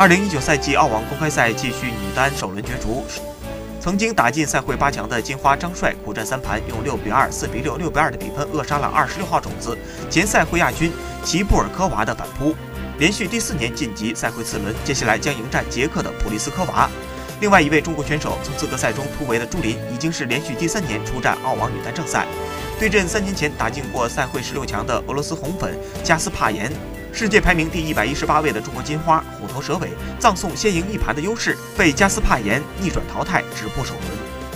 二零一九赛季澳网公开赛继续女单首轮角逐，曾经打进赛会八强的金花张帅苦战三盘，用六比二、四比六、六比二的比分扼杀了二十六号种子前赛会亚军齐布尔科娃的反扑，连续第四年晋级赛会次轮，接下来将迎战捷克的普利斯科娃。另外一位中国选手从资格赛中突围的朱琳，已经是连续第三年出战澳网女单正赛，对阵三年前打进过赛会十六强的俄罗斯红粉加斯帕延。世界排名第一百一十八位的中国金花虎头蛇尾，葬送先赢一盘的优势，被加斯帕延逆转淘汰，止步首轮。